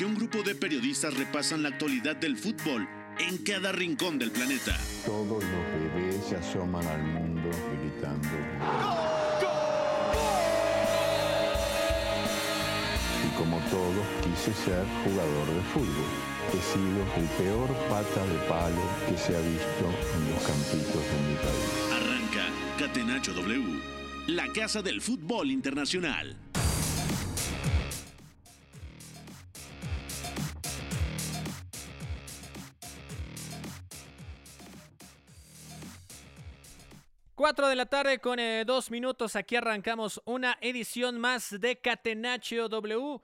que un grupo de periodistas repasan la actualidad del fútbol en cada rincón del planeta. Todos los bebés se asoman al mundo gritando. Y como todos, quise ser jugador de fútbol. He sido el peor pata de palo que se ha visto en los campitos de mi país. Arranca Catenacho W, la casa del fútbol internacional. Cuatro de la tarde con eh, dos minutos. Aquí arrancamos una edición más de Catenaccio W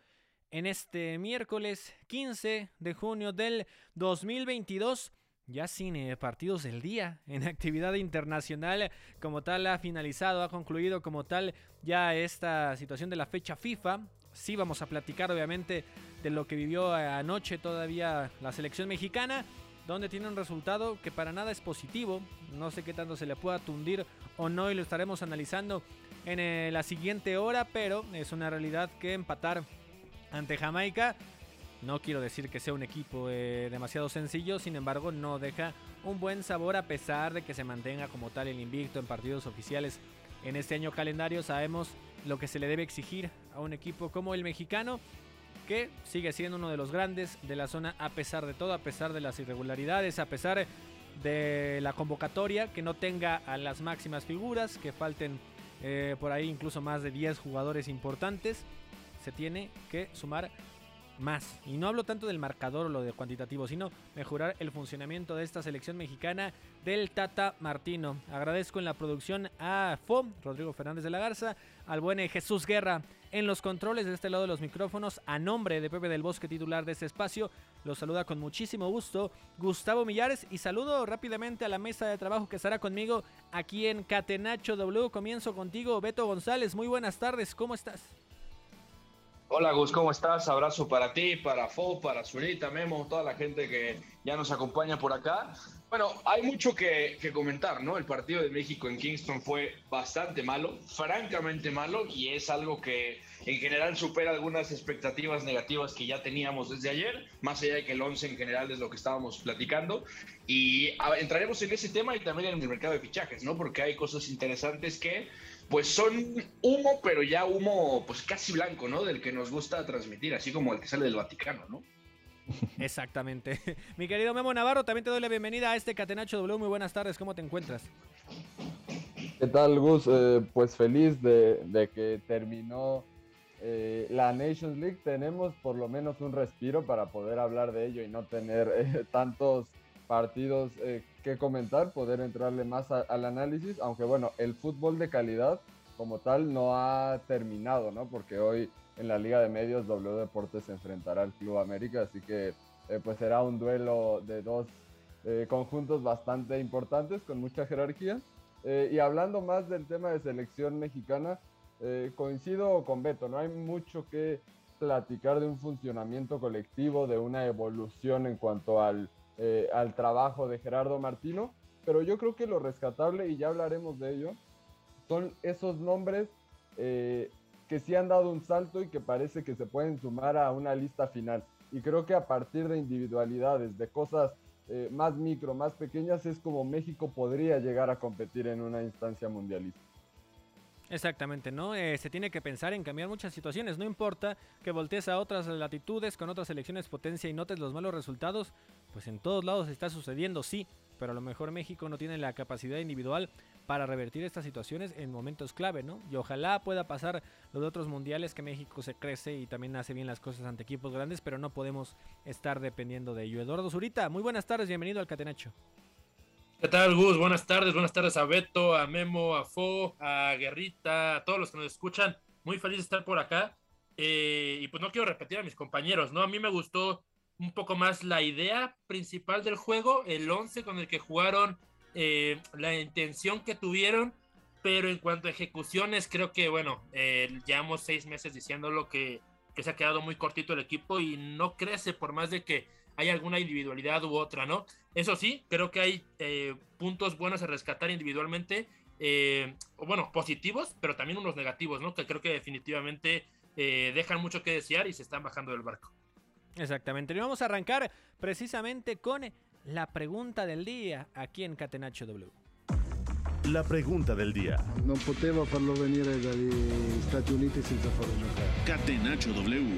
en este miércoles 15 de junio del 2022. Ya sin eh, partidos del día en actividad internacional como tal ha finalizado, ha concluido como tal ya esta situación de la fecha FIFA. Sí vamos a platicar obviamente de lo que vivió anoche todavía la selección mexicana donde tiene un resultado que para nada es positivo. No sé qué tanto se le pueda tundir o no y lo estaremos analizando en eh, la siguiente hora, pero es una realidad que empatar ante Jamaica. No quiero decir que sea un equipo eh, demasiado sencillo, sin embargo no deja un buen sabor a pesar de que se mantenga como tal el invicto en partidos oficiales en este año calendario. Sabemos lo que se le debe exigir a un equipo como el mexicano que sigue siendo uno de los grandes de la zona a pesar de todo, a pesar de las irregularidades, a pesar de la convocatoria, que no tenga a las máximas figuras, que falten eh, por ahí incluso más de 10 jugadores importantes, se tiene que sumar más. Y no hablo tanto del marcador o lo de cuantitativo, sino mejorar el funcionamiento de esta selección mexicana del Tata Martino. Agradezco en la producción a FOM, Rodrigo Fernández de la Garza, al buen Jesús Guerra en los controles de este lado de los micrófonos. A nombre de Pepe del Bosque, titular de este espacio, los saluda con muchísimo gusto Gustavo Millares y saludo rápidamente a la mesa de trabajo que estará conmigo aquí en Catenacho W. Comienzo contigo, Beto González. Muy buenas tardes, ¿cómo estás? Hola Gus, ¿cómo estás? Abrazo para ti, para Fo, para Zurita, Memo, toda la gente que ya nos acompaña por acá. Bueno, hay mucho que, comentar, ¿no? El partido de México en Kingston fue bastante malo, francamente malo, y es algo que en general supera algunas expectativas negativas que ya teníamos desde ayer, más allá de que el 11 en general es lo que estábamos platicando. Y entraremos en ese tema y también en el mercado de fichajes, ¿no? Porque hay cosas interesantes que pues son humo, pero ya humo pues casi blanco, ¿no? Del que nos gusta transmitir, así como el que sale del Vaticano, ¿no? Exactamente. Mi querido Memo Navarro, también te doy la bienvenida a este Catenacho W. Muy buenas tardes, ¿cómo te encuentras? ¿Qué tal, Gus? Eh, pues feliz de, que terminó eh, la Nations League. Tenemos por lo menos un respiro para poder hablar de ello y no tener eh, tantos partidos eh, que comentar, poder entrarle más al análisis, aunque bueno, el fútbol de calidad como tal no ha terminado, ¿no? Porque hoy en la Liga de Medios W Deportes se enfrentará al Club América, así que eh, pues será un duelo de dos eh, conjuntos bastante importantes con mucha jerarquía. y hablando más del tema de selección mexicana, coincido con Beto, no hay mucho que platicar de un funcionamiento colectivo, de una evolución en cuanto al eh, al trabajo de Gerardo Martino, pero yo creo que lo rescatable, y ya hablaremos de ello, son esos nombres eh, que sí han dado un salto y que parece que se pueden sumar a una lista final. Y creo que a partir de individualidades, de cosas eh, más micro, más pequeñas, es como México podría llegar a competir en una instancia mundialista. Exactamente, ¿no? se tiene que pensar en cambiar muchas situaciones. No importa que voltees a otras latitudes con otras selecciones potencia y notes los malos resultados pues en todos lados está sucediendo, sí, pero a lo mejor México no tiene la capacidad individual para revertir estas situaciones en momentos clave, ¿no? Y ojalá pueda pasar los de otros mundiales que México se crece y también hace bien las cosas ante equipos grandes, pero no podemos estar dependiendo de ello. Eduardo Zurita, muy buenas tardes, bienvenido al Catenacho. ¿Qué tal, Gus? Buenas tardes, buenas tardes a Beto, a Memo, a Fo, a Guerrita, a todos los que nos escuchan. Muy feliz de estar por acá. Eh, y pues no quiero repetir a mis compañeros, ¿no? A mí me gustó un poco más la idea principal del juego, el 11 con el que jugaron, eh, la intención que tuvieron, pero en cuanto a ejecuciones, creo que, bueno, eh, llevamos seis meses diciéndolo que, que se ha quedado muy cortito el equipo y no crece por más de que hay alguna individualidad u otra, ¿no? Eso sí, creo que hay eh, puntos buenos a rescatar individualmente, bueno, positivos, pero también unos negativos, ¿no? Que creo que definitivamente dejan mucho que desear y se están bajando del barco. Exactamente. Y vamos a arrancar precisamente con la pregunta del día aquí en Catenacho W. La pregunta del día. Non poteva farlo dagli Stati Uniti senza farlo giocare. Catenacho W.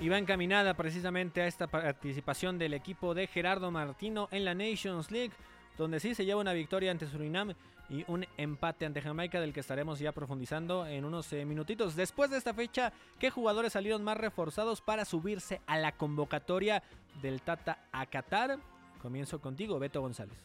Y va encaminada precisamente a esta participación del equipo de Gerardo Martino en la Nations League, donde sí se lleva una victoria ante Surinam y un empate ante Jamaica del que estaremos ya profundizando en unos eh, minutitos. Después de esta fecha, ¿qué jugadores salieron más reforzados para subirse a la convocatoria del Tata a Qatar? Comienzo contigo, Beto González.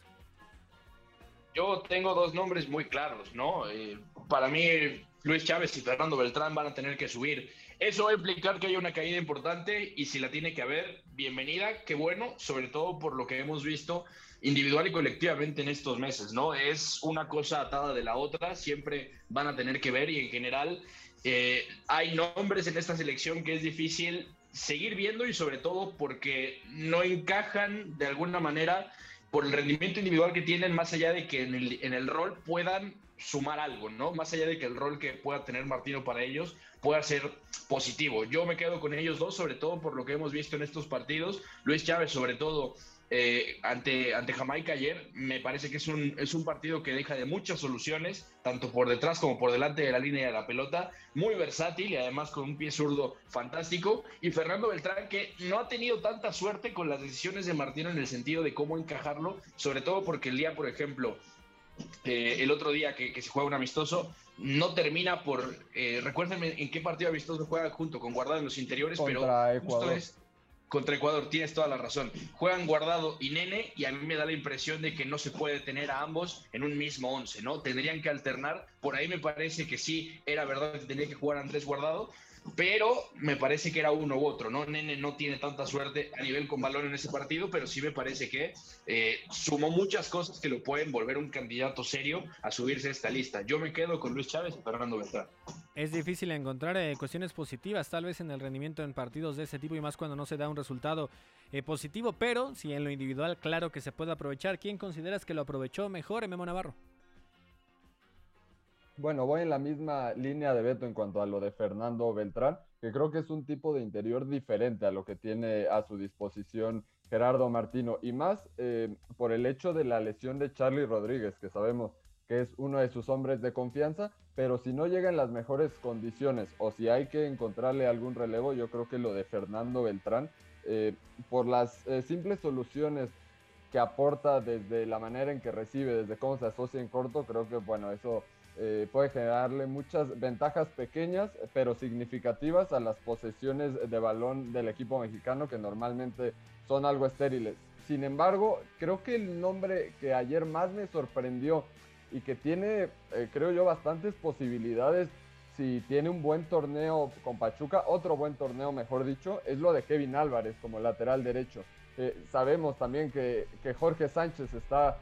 Yo tengo dos nombres muy claros, ¿no? Eh, para mí, Luis Chávez y Fernando Beltrán van a tener que subir. Eso va a implicar que haya una caída importante y si la tiene que haber, bienvenida, qué bueno, sobre todo por lo que hemos visto individual y colectivamente en estos meses, ¿no? Es una cosa atada de la otra, siempre van a tener que ver y en general eh, hay nombres en esta selección que es difícil seguir viendo y sobre todo porque no encajan de alguna manera por el rendimiento individual que tienen, más allá de que en el, en el rol puedan sumar algo, ¿no? Más allá de que el rol que pueda tener Martino para ellos pueda ser positivo. Yo me quedo con ellos dos, sobre todo por lo que hemos visto en estos partidos. Luis Chávez, sobre todo, eh, ante, ante Jamaica ayer, me parece que es un, es un partido que deja de muchas soluciones, tanto por detrás como por delante de la línea de la pelota, muy versátil y además con un pie zurdo fantástico. Y Fernando Beltrán, que no ha tenido tanta suerte con las decisiones de Martino en el sentido de cómo encajarlo, sobre todo porque el día, por ejemplo, eh, el otro día que, se juega un amistoso, no termina por. Eh, recuérdenme en qué partido amistoso juega junto con Guardado en los interiores, pero justo es contra Ecuador, tienes toda la razón. Juegan Guardado y Nene y a mí me da la impresión de que no se puede tener a ambos en un mismo once, ¿no? Tendrían que alternar. Por ahí me parece que sí, era verdad que tenía que jugar Andrés Guardado, pero me parece que era uno u otro, ¿no? Nene no tiene tanta suerte a nivel con balón en ese partido, pero sí me parece que eh, sumó muchas cosas que lo pueden volver un candidato serio a subirse a esta lista. Yo me quedo con Luis Chávez y Fernando Beltrán. Es difícil encontrar eh, cuestiones positivas, tal vez en el rendimiento en partidos de ese tipo y más cuando no se da un resultado eh, positivo, pero si en lo individual, claro que se puede aprovechar. ¿Quién consideras que lo aprovechó mejor, Memo Navarro? Bueno, voy en la misma línea de Beto en cuanto a lo de Fernando Beltrán, que creo que es un tipo de interior diferente a lo que tiene a su disposición Gerardo Martino, y más eh, por el hecho de la lesión de Charlie Rodríguez, que sabemos que es uno de sus hombres de confianza, pero si no llega en las mejores condiciones o si hay que encontrarle algún relevo, yo creo que lo de Fernando Beltrán, eh, por las eh, simples soluciones que aporta desde la manera en que recibe, desde cómo se asocia en corto, creo que bueno, eso eh, puede generarle muchas ventajas pequeñas pero significativas a las posesiones de balón del equipo mexicano que normalmente son algo estériles. Sin embargo, creo que el nombre que ayer más me sorprendió y que tiene, eh, creo yo, bastantes posibilidades si tiene un buen torneo con Pachuca, otro buen torneo, mejor dicho, es lo de Kevin Álvarez como lateral derecho. Eh, sabemos también que, que, Jorge Sánchez está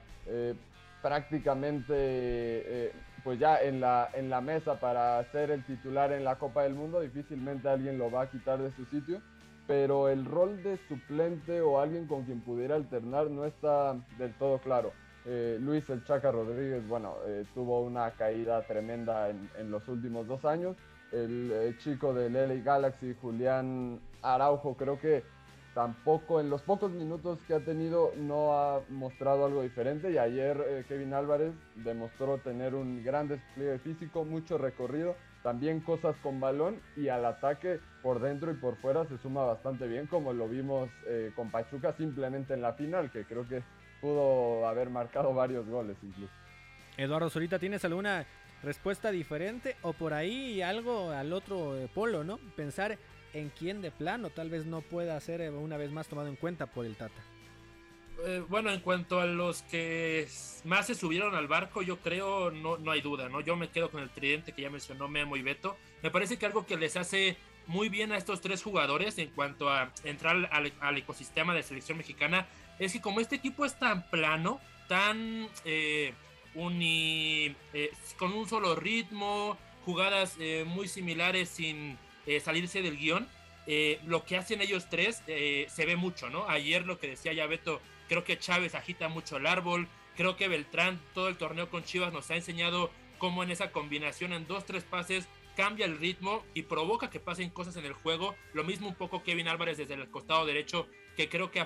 prácticamente pues ya en la, en la mesa para ser el titular en la Copa del Mundo, difícilmente alguien lo va a quitar de su sitio, pero el rol de suplente o alguien con quien pudiera alternar no está del todo claro. Eh, Luis El Chaca Rodríguez, bueno, eh, tuvo una caída tremenda en, en, los últimos dos años. El eh, chico de LA Galaxy, Julián Araujo, creo que tampoco en los pocos minutos que ha tenido no ha mostrado algo diferente y ayer eh, Kevin Álvarez demostró tener un gran despliegue físico, mucho recorrido, también cosas con balón y al ataque por dentro y por fuera se suma bastante bien como lo vimos eh, con Pachuca simplemente en la final que creo que pudo haber marcado varios goles incluso. Eduardo Zurita, ¿tienes alguna respuesta diferente o por ahí algo al otro eh, polo, ¿no? Pensar en quién de plano tal vez no pueda ser eh, una vez más tomado en cuenta por el Tata. Eh, bueno, en cuanto a los que más se subieron al barco, yo creo, no, no hay duda, ¿no? Yo me quedo con el tridente que ya mencionó Memo y Beto. Me parece que algo que les hace muy bien a estos tres jugadores en cuanto a entrar al, ecosistema de selección mexicana es que como este equipo es tan plano, tan eh, uni, con un solo ritmo, jugadas muy similares sin eh, salirse del guion. Eh, lo que hacen ellos tres eh, se ve mucho, ¿no? Ayer lo que decía ya Beto, creo que Chávez agita mucho el árbol, creo que Beltrán todo el torneo con Chivas nos ha enseñado cómo en esa combinación en dos, tres pases cambia el ritmo y provoca que pasen cosas en el juego. Lo mismo un poco Kevin Álvarez desde el costado derecho, que creo que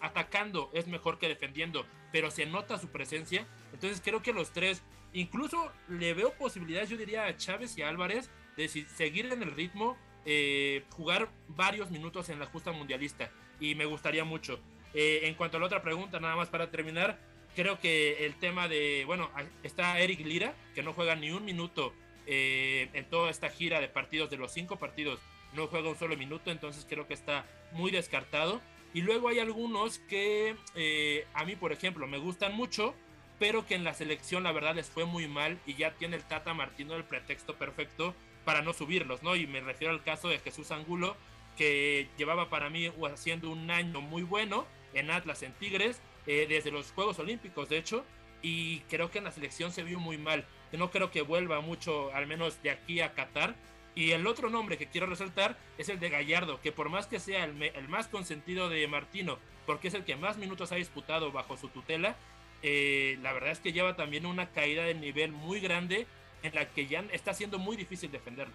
atacando es mejor que defendiendo, pero se nota su presencia. Entonces creo que los tres, incluso le veo posibilidades, yo diría a Chávez y Álvarez, de seguir en el ritmo, eh, jugar varios minutos en la justa mundialista. Y me gustaría mucho. Eh, en cuanto a la otra pregunta, nada más para terminar, creo que el tema de, bueno, está Eric Lira, que no juega ni un minuto en toda esta gira de partidos, de los cinco partidos, no juega un solo minuto, entonces creo que está muy descartado. Y luego hay algunos que eh, a mí, por ejemplo, me gustan mucho, pero que en la selección la verdad les fue muy mal y ya tiene el Tata Martino el pretexto perfecto para no subirlos, ¿no? Y me refiero al caso de Jesús Angulo, que llevaba para mí haciendo un año muy bueno en Atlas, en Tigres, eh, desde los Juegos Olímpicos, de hecho, y creo que en la selección se vio muy mal. No creo que vuelva mucho, al menos de aquí a Qatar, y el otro nombre que quiero resaltar es el de Gallardo, que por más que sea el, más consentido de Martino, porque es el que más minutos ha disputado bajo su tutela, eh, la verdad es que lleva también una caída de nivel muy grande en la que ya está siendo muy difícil defenderlo.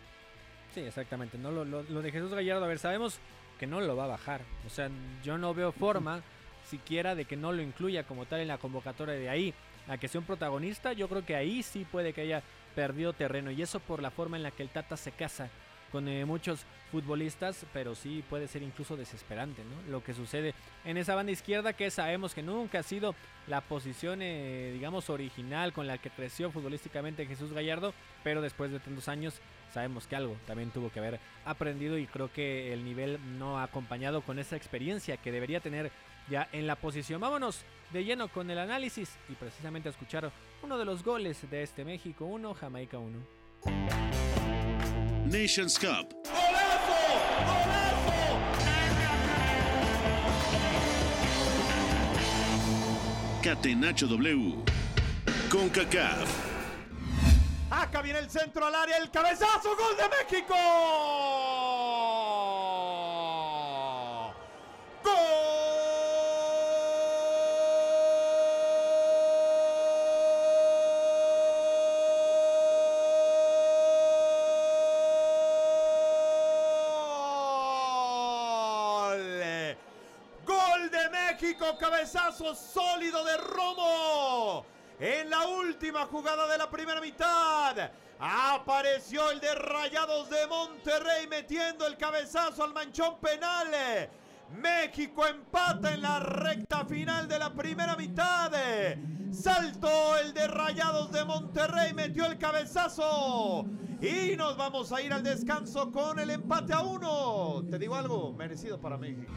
Sí, exactamente. No, lo, de Jesús Gallardo, a ver, sabemos que no lo va a bajar. O sea, yo no veo forma siquiera de que no lo incluya como tal en la convocatoria de ahí. A que sea un protagonista, yo creo que ahí sí puede que haya perdió terreno y eso por la forma en la que el Tata se casa con eh, muchos futbolistas, pero sí puede ser incluso desesperante, ¿no? Lo que sucede en esa banda izquierda que sabemos que nunca ha sido la posición, eh, digamos, original con la que creció futbolísticamente Jesús Gallardo, pero después de tantos años sabemos que algo también tuvo que haber aprendido y creo que el nivel no ha acompañado con esa experiencia que debería tener ya en la posición. Vámonos de lleno con el análisis y precisamente a escuchar uno de los goles de este México 1, Jamaica 1. Nations Cup. Catenacho W. Con CACAF. Acá viene el centro al área, el cabezazo, gol de México. Sólido de Romo. En la última jugada de la primera mitad apareció el de Rayados de Monterrey metiendo el cabezazo al manchón penal. México empata en la recta final de la primera mitad. Saltó el de Rayados de Monterrey, metió el cabezazo. Y nos vamos a ir al descanso con el empate a uno. Te digo algo, merecido para México.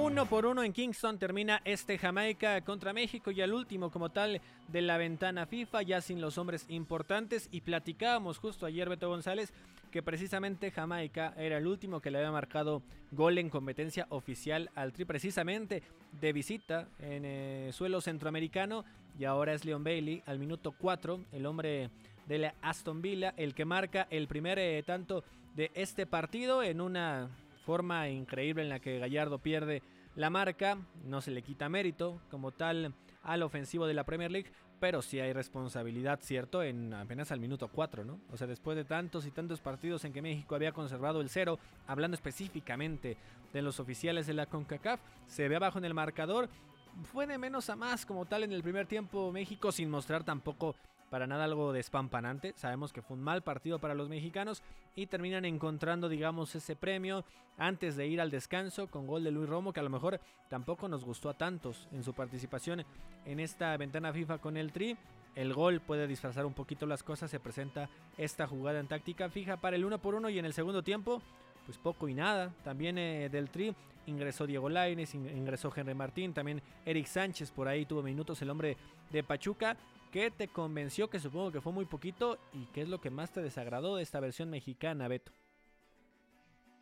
Uno por uno en Kingston termina este Jamaica contra México y al último como tal de la ventana FIFA, ya sin los hombres importantes. Y platicábamos justo ayer Beto González que precisamente Jamaica era el último que le había marcado gol en competencia oficial al Tri, precisamente de visita en eh, suelo centroamericano. Y ahora es Leon Bailey al minuto 4, el hombre de la Aston Villa, el que marca el primer eh, tanto de este partido en una forma increíble en la que Gallardo pierde la marca, no se le quita mérito como tal al ofensivo de la Premier League, pero sí hay responsabilidad, ¿cierto? En apenas al minuto 4, ¿no? O sea, después de tantos y tantos partidos en que México había conservado el cero, hablando específicamente de los oficiales de la CONCACAF, se ve abajo en el marcador. Fue de menos a más como tal en el primer tiempo México sin mostrar tampoco para nada algo despampanante. Sabemos que fue un mal partido para los mexicanos y terminan encontrando, digamos, ese premio antes de ir al descanso con gol de Luis Romo, que a lo mejor tampoco nos gustó a tantos en su participación en esta ventana FIFA con el Tri. El gol puede disfrazar un poquito las cosas, se presenta esta jugada en táctica fija para el 1 por 1 y en el segundo tiempo, pues poco y nada. También eh, del Tri ingresó Diego Laines, ingresó Henry Martín, también Eric Sánchez por ahí tuvo minutos el hombre de Pachuca ¿Qué te convenció, que supongo que fue muy poquito, y qué es lo que más te desagradó de esta versión mexicana, Beto?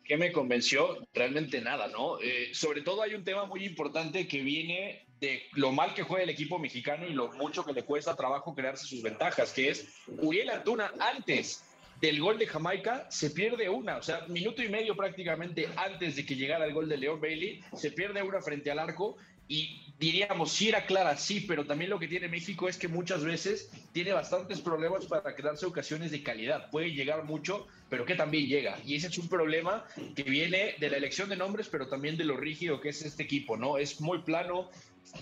¿Qué me convenció? Realmente nada, ¿no? Eh, sobre todo hay un tema muy importante que viene de lo mal que juega el equipo mexicano y lo mucho que le cuesta trabajo crearse sus ventajas, que es Uriel Antuna antes del gol de Jamaica se pierde una, o sea, minuto y medio prácticamente antes de que llegara el gol de León Bailey, se pierde una frente al arco y diríamos, sí era clara, sí, pero también lo que tiene México es que muchas veces tiene bastantes problemas para quedarse ocasiones de calidad. Puede llegar mucho, pero que también llega. Y ese es un problema que viene de la elección de nombres, pero también de lo rígido que es este equipo, ¿no? Es muy plano,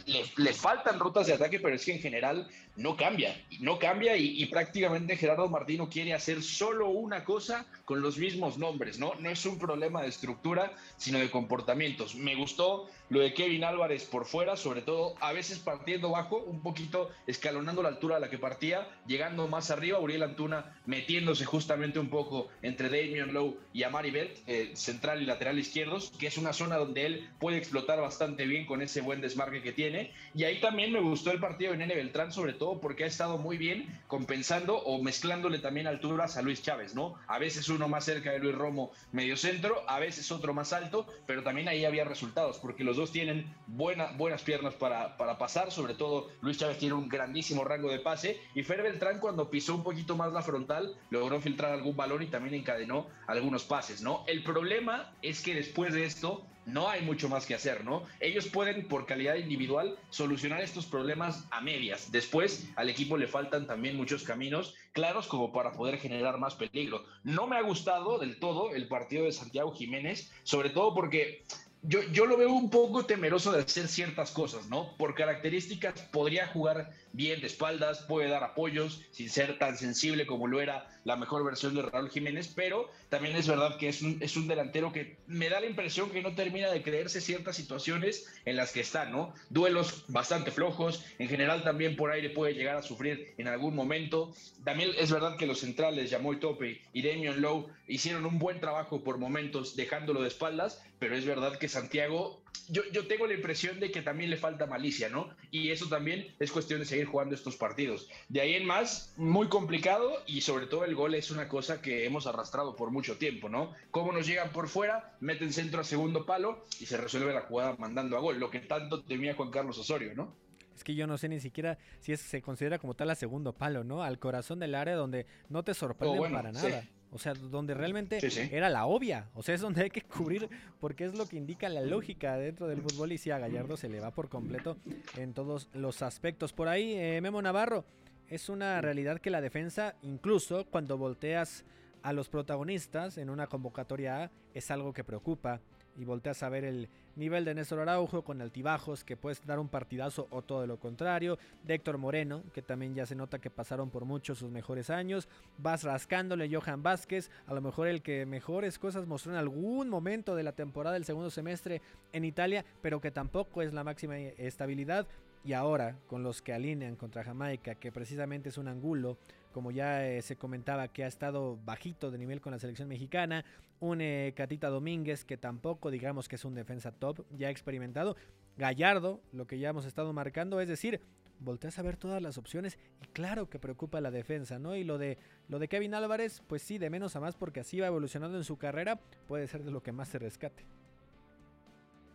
le, faltan rutas de ataque, pero es que en general no cambia. No cambia y, prácticamente Gerardo Martino quiere hacer solo una cosa con los mismos nombres, ¿no? No es un problema de estructura, sino de comportamientos. Me gustó lo de Kevin Álvarez por fuera, sobre todo a veces partiendo bajo, un poquito escalonando la altura a la que partía, llegando más arriba, Uriel Antuna metiéndose justamente un poco entre Damian Lowe y Amari Belt, eh, central y lateral izquierdos, que es una zona donde él puede explotar bastante bien con ese buen desmarque que tiene. Y ahí también me gustó el partido de Nene Beltrán, sobre todo porque ha estado muy bien compensando o mezclándole también alturas a Luis Chávez, ¿no? A veces uno más cerca de Luis Romo, medio centro, a veces otro más alto, pero también ahí había resultados, porque los dos tienen buena, buenas piernas para, para pasar, sobre todo Luis Chávez tiene un grandísimo rango de pase, y Fer Beltrán cuando pisó un poquito más la frontal, logró filtrar algún balón y también encadenó algunos pases, ¿no? El problema es que después de esto, no hay mucho más que hacer, ¿no? Ellos pueden, por calidad individual, solucionar estos problemas a medias. Después, al equipo le faltan también muchos caminos claros como para poder generar más peligro. No me ha gustado del todo el partido de Santiago Jiménez, sobre todo porque yo, yo, lo veo un poco temeroso de hacer ciertas cosas, ¿no? Por características podría jugar bien de espaldas, puede dar apoyos sin ser tan sensible como lo era la mejor versión de Raúl Jiménez, pero también es verdad que es un, es un delantero que me da la impresión que no termina de creerse ciertas situaciones en las que está, ¿no? Duelos bastante flojos, en general también por aire puede llegar a sufrir en algún momento. También es verdad que los centrales, Yamoy Tope y Damian Lowe, hicieron un buen trabajo por momentos dejándolo de espaldas, pero es verdad que Santiago yo, yo, tengo la impresión de que también le falta malicia, ¿no? Y eso también es cuestión de seguir jugando estos partidos. De ahí en más, muy complicado y sobre todo el gol es una cosa que hemos arrastrado por mucho tiempo, ¿no? Cómo nos llegan por fuera, meten centro a segundo palo y se resuelve la jugada mandando a gol, lo que tanto temía Juan Carlos Osorio, ¿no? Es que yo no sé ni siquiera si es, se considera como tal a segundo palo, ¿no? Al corazón del área donde no te sorprende oh, para nada. Sí. O sea, donde realmente sí, sí. era la obvia. O sea, es donde hay que cubrir porque es lo que indica la lógica dentro del fútbol y si a Gallardo se le va por completo en todos los aspectos. Por ahí, eh, Memo Navarro, es una realidad que la defensa, incluso cuando volteas a los protagonistas en una convocatoria A, es algo que preocupa y volteas a ver el nivel de Néstor Araujo con altibajos que puedes dar un partidazo o todo lo contrario, de Héctor Moreno, que también ya se nota que pasaron por muchos sus mejores años, vas rascándole Johan Vázquez, a lo mejor el que mejores cosas mostró en algún momento de la temporada del segundo semestre en Italia, pero que tampoco es la máxima estabilidad. Y ahora, con los que alinean contra Jamaica, que precisamente es un angulo, como ya eh, se comentaba que ha estado bajito de nivel con la selección mexicana, un eh, Catita Domínguez que tampoco digamos que es un defensa top, ya experimentado, Gallardo, lo que ya hemos estado marcando, es decir, volteas a ver todas las opciones y claro que preocupa la defensa, ¿no? Y lo de lo de Kevin Álvarez, pues sí, de menos a más porque así va evolucionando en su carrera, puede ser de lo que más se rescate.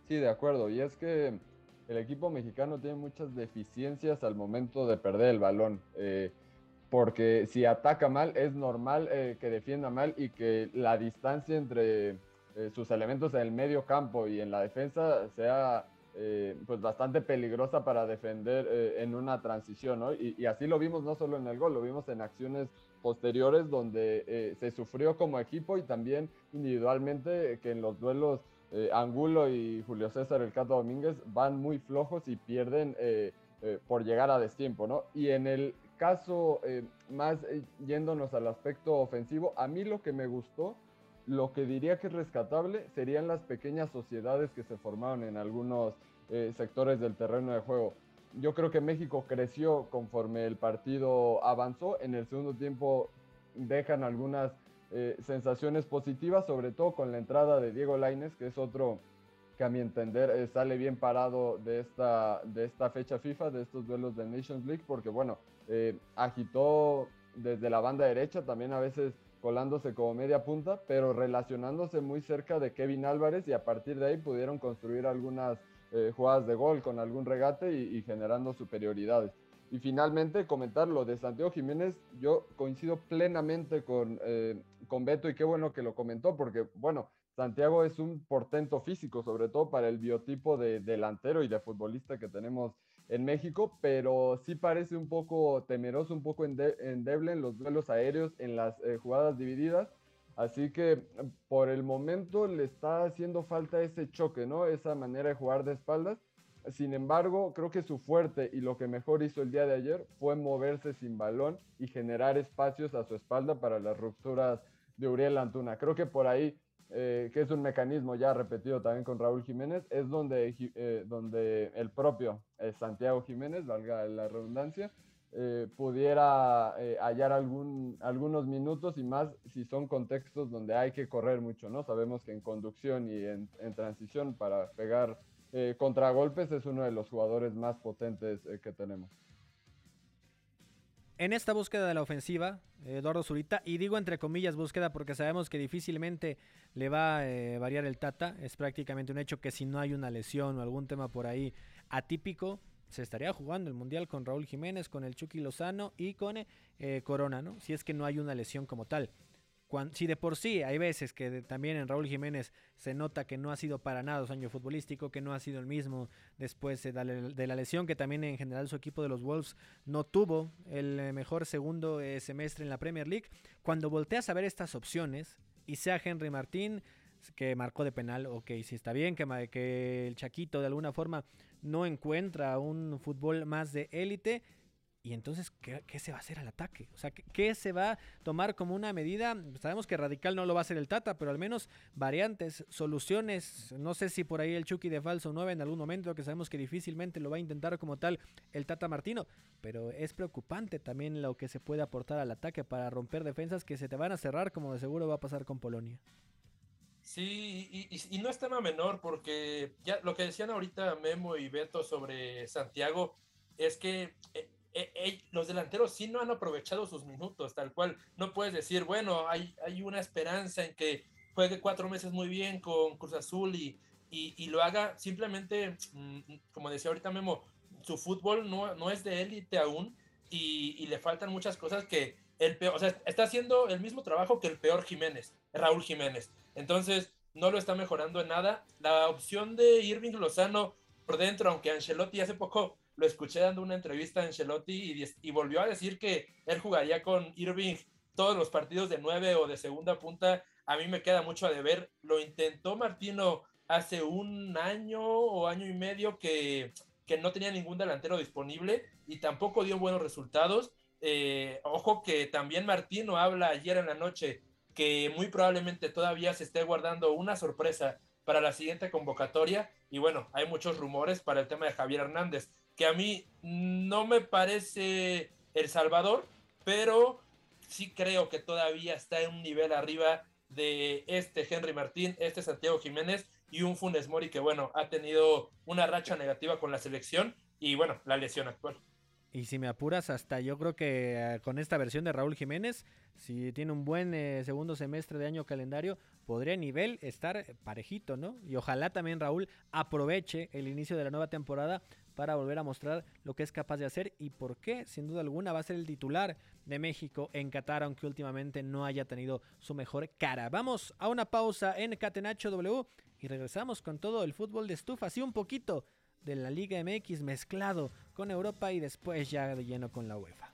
Sí, de acuerdo, y es que el equipo mexicano tiene muchas deficiencias al momento de perder el balón. Eh, porque si ataca mal, es normal eh, que defienda mal y que la distancia entre eh, sus elementos en el medio campo y en la defensa sea eh, pues bastante peligrosa para defender eh, en una transición, ¿no? Y, así lo vimos no solo en el gol, lo vimos en acciones posteriores donde eh, se sufrió como equipo y también individualmente que en los duelos Angulo y Julio César El Cato Domínguez van muy flojos y pierden por llegar a destiempo, ¿no? Y en el caso eh, más eh, yéndonos al aspecto ofensivo, a mí lo que me gustó, lo que diría que es rescatable, serían las pequeñas sociedades que se formaron en algunos eh, sectores del terreno de juego. Yo creo que México creció conforme el partido avanzó. En el segundo tiempo dejan algunas sensaciones positivas, sobre todo con la entrada de Diego Laines, que es otro que a mi entender eh, sale bien parado de esta, de esta fecha FIFA, de estos duelos de Nations League, porque bueno, eh, agitó desde la banda derecha, también a veces colándose como media punta, pero relacionándose muy cerca de Kevin Álvarez y a partir de ahí pudieron construir algunas eh, jugadas de gol con algún regate y, generando superioridades. Y finalmente comentar lo de Santiago Jiménez, yo coincido plenamente con, eh, con Beto y qué bueno que lo comentó, porque bueno, Santiago es un portento físico, sobre todo para el biotipo de delantero y de futbolista que tenemos en México, pero sí parece un poco temeroso, un poco endeble en los duelos aéreos, en las eh, jugadas divididas. Así que por el momento le está haciendo falta ese choque, ¿no? Esa manera de jugar de espaldas. Sin embargo, creo que su fuerte y lo que mejor hizo el día de ayer fue moverse sin balón y generar espacios a su espalda para las rupturas de Uriel Antuna. Creo que por ahí eh, que es un mecanismo ya repetido también con Raúl Jiménez, es donde, eh, donde el propio eh, Santiago Jiménez, valga la redundancia, pudiera hallar algún, algunos minutos y más si son contextos donde hay que correr mucho, ¿no? Sabemos que en conducción y en, en transición para pegar contragolpes es uno de los jugadores más potentes que tenemos en esta búsqueda de la ofensiva, Eduardo Zurita, y digo entre comillas búsqueda porque sabemos que difícilmente le va a eh, variar el Tata, es prácticamente un hecho que si no hay una lesión o algún tema por ahí atípico, se estaría jugando el Mundial con Raúl Jiménez, con el Chucky Lozano y con eh, Corona, ¿no? Si es que no hay una lesión como tal si de por sí hay veces que también en Raúl Jiménez se nota que no ha sido para nada su año futbolístico, que no ha sido el mismo después de la, lesión, que también en general su equipo de los Wolves no tuvo el eh, mejor segundo eh, semestre en la Premier League, cuando volteas a ver estas opciones, y sea Henry Martín, que marcó de penal, ok, si está bien, que el Chaquito de alguna forma no encuentra un fútbol más de élite, y entonces, ¿qué, se va a hacer al ataque? O sea, ¿qué, se va a tomar como una medida? Sabemos que radical no lo va a hacer el Tata, pero al menos variantes, soluciones. No sé si por ahí el Chucky de falso 9 en algún momento, que sabemos que difícilmente lo va a intentar como tal el Tata Martino, pero es preocupante también lo que se puede aportar al ataque para romper defensas que se te van a cerrar, como de seguro va a pasar con Polonia. Sí, y, no es tema menor, porque ya lo que decían ahorita Memo y Beto sobre Santiago es que eh, eh, eh, los delanteros sí no han aprovechado sus minutos, tal cual. No puedes decir, bueno, hay, hay una esperanza en que juegue cuatro meses muy bien con Cruz Azul y, y, lo haga simplemente, mm, como decía ahorita Memo, su fútbol no, no es de élite aún y, y, le faltan muchas cosas que el peor, o sea, está haciendo el mismo trabajo que el peor Jiménez, Raúl Jiménez. Entonces, no lo está mejorando en nada. La opción de Irving Lozano por dentro, aunque Ancelotti hace poco lo escuché dando una entrevista en Ancelotti y, y, volvió a decir que él jugaría con Irving todos los partidos de nueve o de segunda punta. A mí me queda mucho a deber. Lo intentó Martino hace un año o año y medio que, que no tenía ningún delantero disponible y tampoco dio buenos resultados. Eh, ojo que también Martino habla ayer en la noche que muy probablemente todavía se esté guardando una sorpresa para la siguiente convocatoria. Y bueno, hay muchos rumores para el tema de Javier Hernández que a mí no me parece El Salvador, pero sí creo que todavía está en un nivel arriba de este Henry Martín, este Santiago Jiménez y un Funes Mori que, bueno, ha tenido una racha negativa con la selección y, bueno, la lesión actual. Y si me apuras, hasta yo creo que eh, con esta versión de Raúl Jiménez, si tiene un buen eh, segundo semestre de año calendario, podría nivel estar parejito, ¿no? Y ojalá también Raúl aproveche el inicio de la nueva temporada para volver a mostrar lo que es capaz de hacer y por qué, sin duda alguna, va a ser el titular de México en Qatar, aunque últimamente no haya tenido su mejor cara. Vamos a una pausa en Catenacho W y regresamos con todo el fútbol de estufa, así un poquito de la Liga MX mezclado con Europa y después ya de lleno con la UEFA.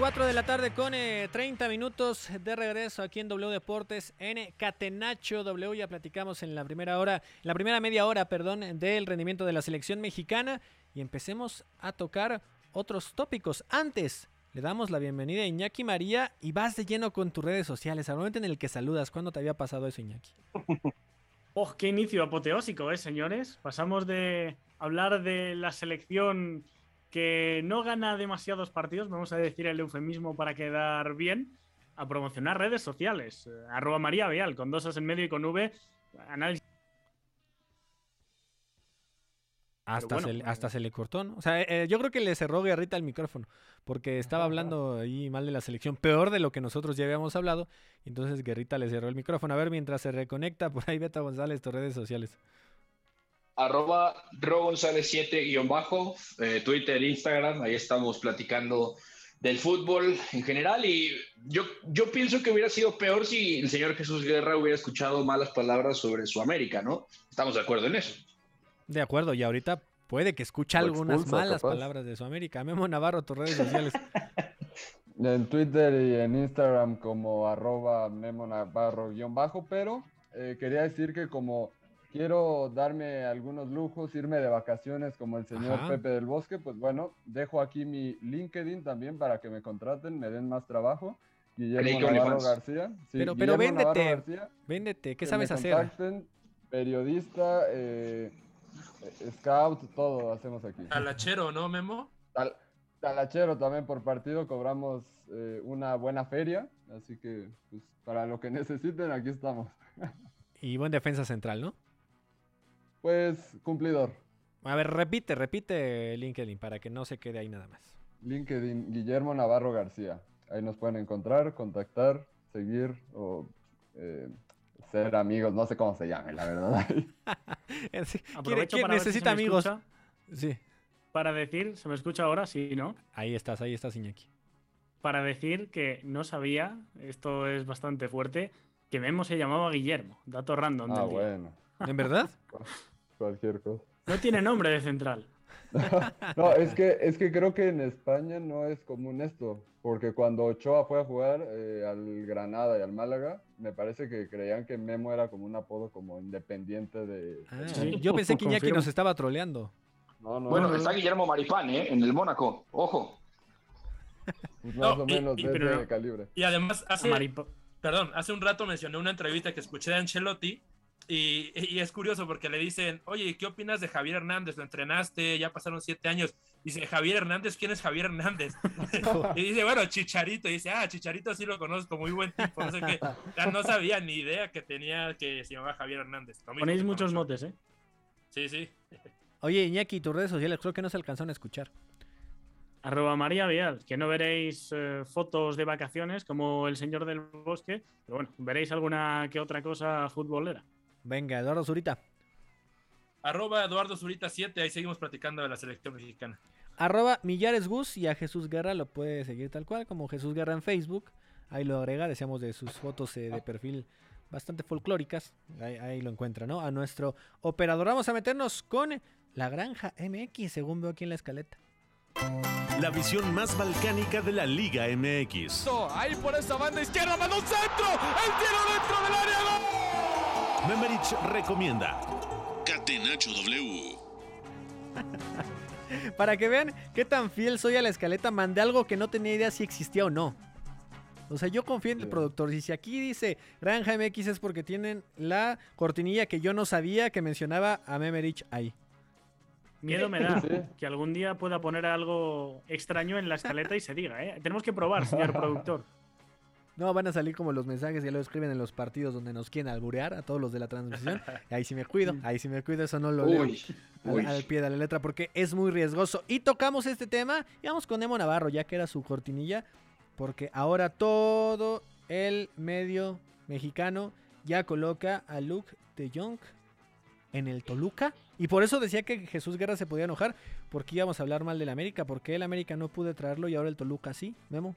4 de la tarde con 30 eh, minutos de regreso aquí en W Deportes en Catenacho W. Ya platicamos en la primera hora, la primera media hora, perdón, del rendimiento de la selección mexicana y empecemos a tocar otros tópicos. Antes, le damos la bienvenida a Iñaki María y vas de lleno con tus redes sociales. Al momento en el que saludas, ¿cuándo te había pasado eso, Iñaki? ¡Oh, qué inicio apoteósico, eh, señores! Pasamos de hablar de la selección que no gana demasiados partidos, vamos a decir el eufemismo para quedar bien, a promocionar redes sociales. Eh, arroba María Vial, con dos as en medio y con V. Análisis. Hasta, bueno, se, le- eh, hasta se le cortó, ¿no? O sea, eh, yo creo que le cerró Guerrita el micrófono, porque estaba hablando ahí mal de la selección, peor de lo que nosotros ya habíamos hablado. Entonces Guerrita le cerró el micrófono. A ver, mientras se reconecta, por ahí Beto González, tus redes sociales. Arroba Ro González 7 guion bajo, eh, Twitter, Instagram, ahí estamos platicando del fútbol en general y yo, yo pienso que hubiera sido peor si el señor Jesús Guerra hubiera escuchado malas palabras sobre su América, ¿no? Estamos de acuerdo en eso. De acuerdo, y ahorita puede que escuche algunas malas capaz. palabras de su América. Memo Navarro, tus redes sociales. En Twitter y en Instagram como arroba Memo Navarro guion bajo, pero eh, quería decir que como quiero darme algunos lujos, irme de vacaciones como el señor Ajá. Pepe del Bosque, pues bueno, dejo aquí mi LinkedIn también para que me contraten, me den más trabajo. Guillermo Navarro OnlyFans. García. Sí, Pero- pero Guillermo véndete. García, Véndete, ¿qué que sabes me hacer? contacten, periodista, eh, eh, scout, todo hacemos aquí. Talachero, ¿no, Memo? Tal- talachero también por partido, cobramos eh, una buena feria, así que pues, para lo que necesiten aquí estamos. Y buen defensa central, ¿no? Pues cumplidor. A ver, repite, repite LinkedIn para que no se quede ahí nada más. LinkedIn Guillermo Navarro García. Ahí nos pueden encontrar, contactar, seguir o eh, ser amigos, no sé cómo se llame, la verdad. Aprovecho quiere- para ver si se necesita amigos. Sí, para decir, ¿se me escucha ahora? Sí, ¿no? ahí estás, ahí estás, Iñaki. Para decir que no sabía, esto es bastante fuerte, que Memo se llamaba Guillermo. Dato random. ah, del día. bueno, ¿En verdad? cualquier cosa. No tiene nombre de central. No, es que, es que creo que en España no es común esto, porque cuando Ochoa fue a jugar eh, al Granada y al Málaga, me parece que creían que Memo era como un apodo como independiente de... Ah, Sí, yo pensé que Iñaki nos estaba troleando. No, no, Bueno, no, está Guillermo Maripán, ¿eh? En el Mónaco, ojo. pues No, más o menos y- de pero ese calibre. Y además, hace, Maripo- perdón, hace un rato mencioné una entrevista que escuché de Ancelotti y, y es curioso porque le dicen, oye, ¿qué opinas de Javier Hernández? Lo entrenaste, ya pasaron siete años. Dice, Javier Hernández, ¿quién es Javier Hernández? y dice, bueno, Chicharito. Y dice, ah, Chicharito sí lo conozco, muy buen tipo. No sé qué. O sea, no sabía ni idea que tenía que se llamaba Javier Hernández. Ponéis muchos motes, ¿eh? Sí, sí. Oye, Iñaki, tus redes sociales creo que no se alcanzaron a escuchar. Arroba María Vial, que no veréis eh, fotos de vacaciones como el señor del bosque, pero bueno, veréis alguna que otra cosa futbolera. Venga, Eduardo Zurita. Arroba Eduardo Zurita 7, ahí seguimos platicando de la selección mexicana. Arroba Millares Gus y a Jesús Guerra lo puede seguir tal cual, como Jesús Guerra en Facebook. Ahí lo agrega, decíamos de sus fotos eh, de perfil bastante folclóricas. Ahí, ahí lo encuentra, ¿no? A nuestro operador. Vamos a meternos con la Granja MX, según veo aquí en la escaleta. La visión más balcánica de la Liga MX. Ahí por esa banda izquierda, un centro. El tiro dentro del área. Memerich recomienda. Catenacho W. Para que vean qué tan fiel soy a la escaleta, mandé algo que no tenía idea si existía o no. O sea, yo confío en el productor. Y si aquí dice Granja MX es porque tienen la cortinilla que yo no sabía que mencionaba a Memerich ahí. Miedo me da que algún día pueda poner algo extraño en la escaleta y se diga, ¿eh? Tenemos que probar, señor productor. No, van a salir como los mensajes que lo escriben en los partidos donde nos quieren alburear a todos los de la transmisión. Ahí sí me cuido, ahí sí me cuido, eso no lo leo Uy, al, uy. al pie de la letra porque es muy riesgoso. Y tocamos este tema y vamos con Emo Navarro, ya que era su cortinilla, porque ahora todo el medio mexicano ya coloca a Luke de Jong en el Toluca. Y por eso decía que Jesús Guerra se podía enojar, porque íbamos a hablar mal del América, porque el América no pude traerlo y ahora el Toluca sí, Memo.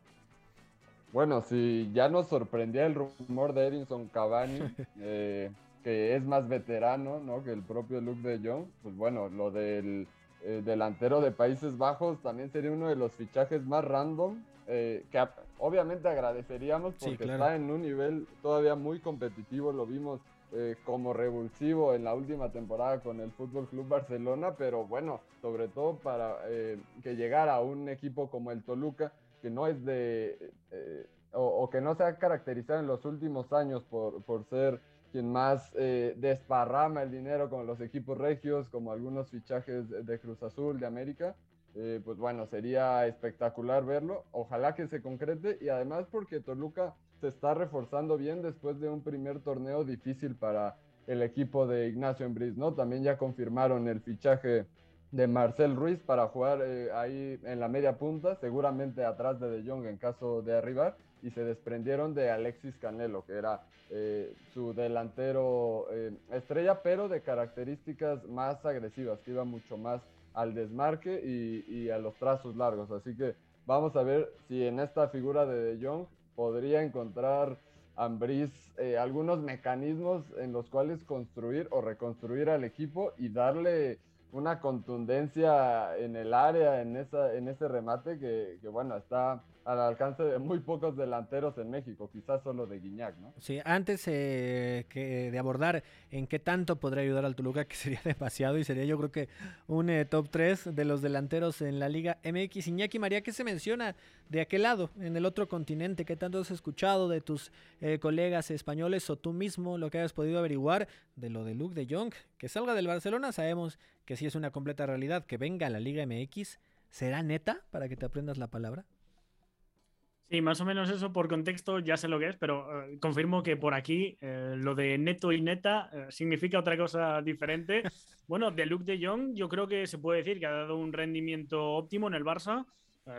Bueno, si ya nos sorprendía el rumor de Edinson Cavani, eh, que es más veterano ¿no? que el propio Luke de Jong, pues bueno, lo del eh, delantero de Países Bajos también sería uno de los fichajes más random, eh, que obviamente agradeceríamos Sí, porque claro. está en un nivel todavía muy competitivo, lo vimos eh, como revulsivo en la última temporada con el Fútbol Club Barcelona, pero bueno, sobre todo para eh, que llegara a un equipo como el Toluca, que no es de, eh, o, que no se ha caracterizado en los últimos años por, por ser quien más desparrama el dinero con los equipos regios, como algunos fichajes de Cruz Azul, de América. pues bueno, sería espectacular verlo. Ojalá que se concrete y además porque Toluca se está reforzando bien después de un primer torneo difícil para el equipo de Ignacio Embriz, ¿no? También ya confirmaron el fichaje de Marcel Ruiz para jugar eh, ahí en la media punta, seguramente atrás de De Jong en caso de arribar, y se desprendieron de Alexis Canelo, que era eh, su delantero eh, estrella, pero de características más agresivas, que iba mucho más al desmarque y, y, a los trazos largos. Así que vamos a ver si en esta figura de De Jong podría encontrar Ambris algunos mecanismos en los cuales construir o reconstruir al equipo y darle una contundencia en el área, en, esa, en ese remate que, que bueno, está al alcance de muy pocos delanteros en México, quizás solo de Guiñac, ¿no? Sí, antes eh, que de abordar en qué tanto podría ayudar al Toluca, que sería demasiado y sería yo creo que un eh, top 3 de los delanteros en la Liga MX. Iñaki María, ¿qué se menciona de aquel lado, en el otro continente? ¿Qué tanto has escuchado de tus eh, colegas españoles o tú mismo lo que hayas podido averiguar de lo de Luke de Jong? Que salga del Barcelona, sabemos que sí es una completa realidad, que venga a la Liga MX. ¿Será neta para que te aprendas la palabra? Sí, más o menos eso por contexto ya sé lo que es, pero eh, confirmo que por aquí eh, lo de neto y neta eh, significa otra cosa diferente. Bueno, de Luke de Jong yo creo que se puede decir que ha dado un rendimiento óptimo en el Barça